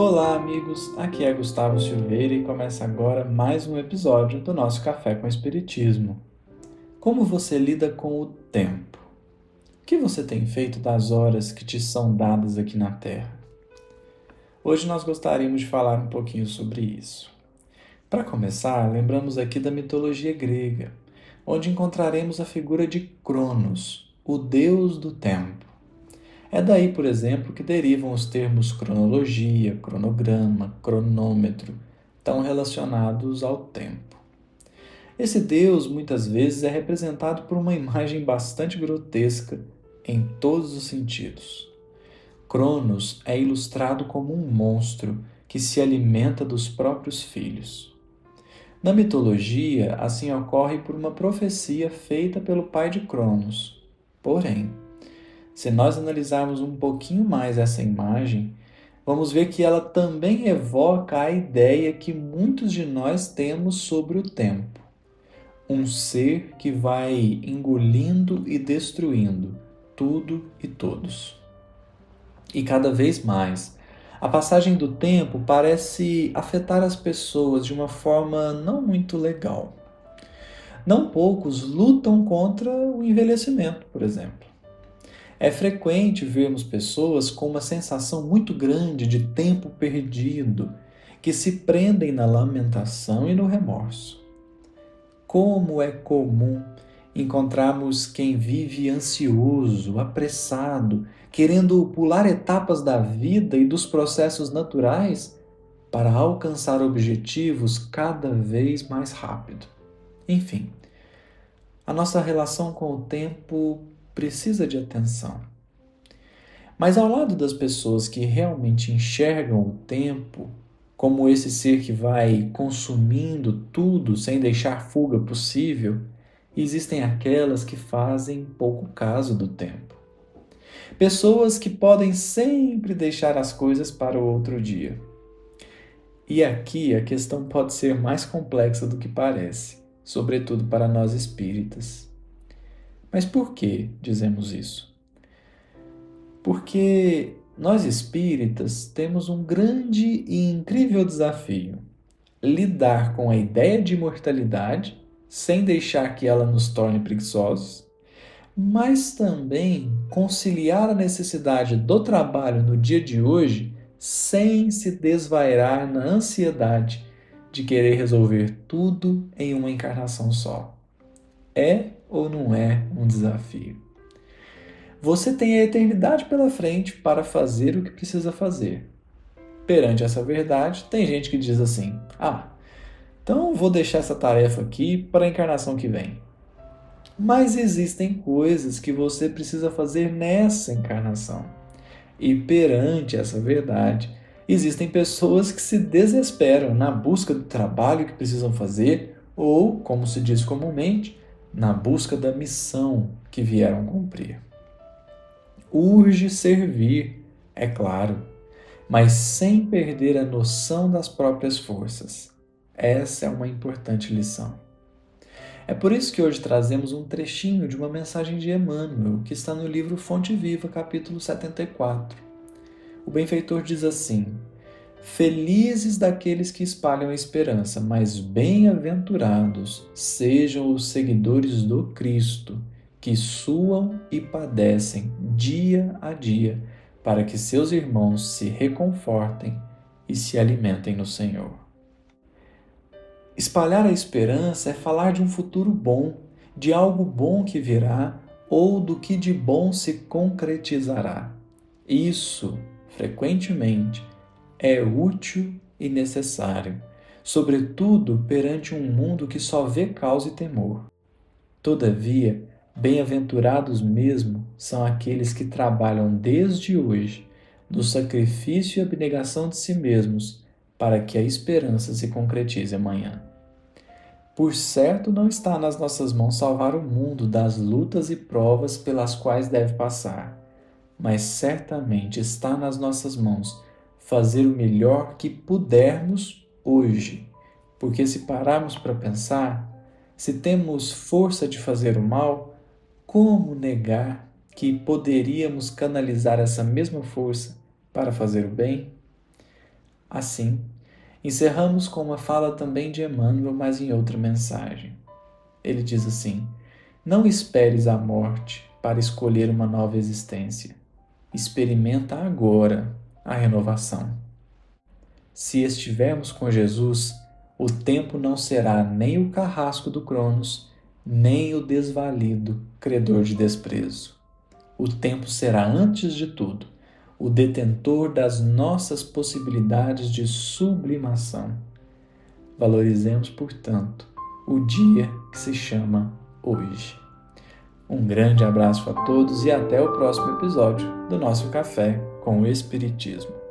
Olá, amigos. Aqui é Gustavo Silveira e começa agora mais um episódio do nosso Café com Espiritismo. Como você lida com o tempo? O que você tem feito das horas que te são dadas aqui na Terra? Hoje nós gostaríamos de falar um pouquinho sobre isso. Para começar, lembramos aqui da mitologia grega, onde encontraremos a figura de Cronos, o deus do tempo. É daí, por exemplo, que derivam os termos cronologia, cronograma, cronômetro, tão relacionados ao tempo. Esse Deus muitas vezes é representado por uma imagem bastante grotesca em todos os sentidos. Cronos é ilustrado como um monstro que se alimenta dos próprios filhos. Na mitologia, assim ocorre por uma profecia feita pelo pai de Cronos. Porém, se nós analisarmos um pouquinho mais essa imagem, vamos ver que ela também evoca a ideia que muitos de nós temos sobre o tempo. Um ser que vai engolindo e destruindo tudo e todos. E cada vez mais, a passagem do tempo parece afetar as pessoas de uma forma não muito legal. Não poucos lutam contra o envelhecimento, por exemplo. É frequente vermos pessoas com uma sensação muito grande de tempo perdido, que se prendem na lamentação e no remorso. Como é comum encontrarmos quem vive ansioso, apressado, querendo pular etapas da vida e dos processos naturais para alcançar objetivos cada vez mais rápido. Enfim, a nossa relação com o tempo precisa de atenção. Mas ao lado das pessoas que realmente enxergam o tempo como esse ser que vai consumindo tudo sem deixar fuga possível, existem aquelas que fazem pouco caso do tempo. Pessoas que podem sempre deixar as coisas para o outro dia. E aqui a questão pode ser mais complexa do que parece, sobretudo para nós espíritas. Mas por que dizemos isso? Porque nós espíritas temos um grande e incrível desafio: lidar com a ideia de imortalidade sem deixar que ela nos torne preguiçosos, mas também conciliar a necessidade do trabalho no dia de hoje sem se desvairar na ansiedade de querer resolver tudo em uma encarnação só. É ou não é um desafio? Você tem a eternidade pela frente para fazer o que precisa fazer. Perante essa verdade, tem gente que diz assim: ah, então vou deixar essa tarefa aqui para a encarnação que vem. Mas existem coisas que você precisa fazer nessa encarnação. E perante essa verdade, existem pessoas que se desesperam na busca do trabalho que precisam fazer, ou, como se diz comumente, na busca da missão que vieram cumprir. Urge servir, é claro, mas sem perder a noção das próprias forças. Essa é uma importante lição. É por isso que hoje trazemos um trechinho de uma mensagem de Emmanuel, que está no livro Fonte Viva, capítulo 74. O benfeitor diz assim: Felizes daqueles que espalham a esperança, mas bem-aventurados sejam os seguidores do Cristo, que suam e padecem dia a dia, para que seus irmãos se reconfortem e se alimentem no Senhor. Espalhar a esperança é falar de um futuro bom, de algo bom que virá ou do que de bom se concretizará. Isso, frequentemente, é útil e necessário, sobretudo perante um mundo que só vê causa e temor. Todavia, bem-aventurados mesmo são aqueles que trabalham desde hoje no sacrifício e abnegação de si mesmos para que a esperança se concretize amanhã. Por certo, não está nas nossas mãos salvar o mundo das lutas e provas pelas quais deve passar, mas certamente está nas nossas mãos fazer o melhor que pudermos hoje. Porque se pararmos para pensar, se temos força de fazer o mal, como negar que poderíamos canalizar essa mesma força para fazer o bem? Assim, encerramos com uma fala também de Emmanuel, mas em outra mensagem. Ele diz assim: Não esperes a morte para escolher uma nova existência. Experimenta agora a renovação. Se estivermos com Jesus, o tempo não será nem o carrasco do Cronos, nem o desvalido credor de desprezo. O tempo será, antes de tudo, o detentor das nossas possibilidades de sublimação. Valorizemos, portanto, o dia que se chama hoje. Um grande abraço a todos e até o próximo episódio do nosso Café com o Espiritismo.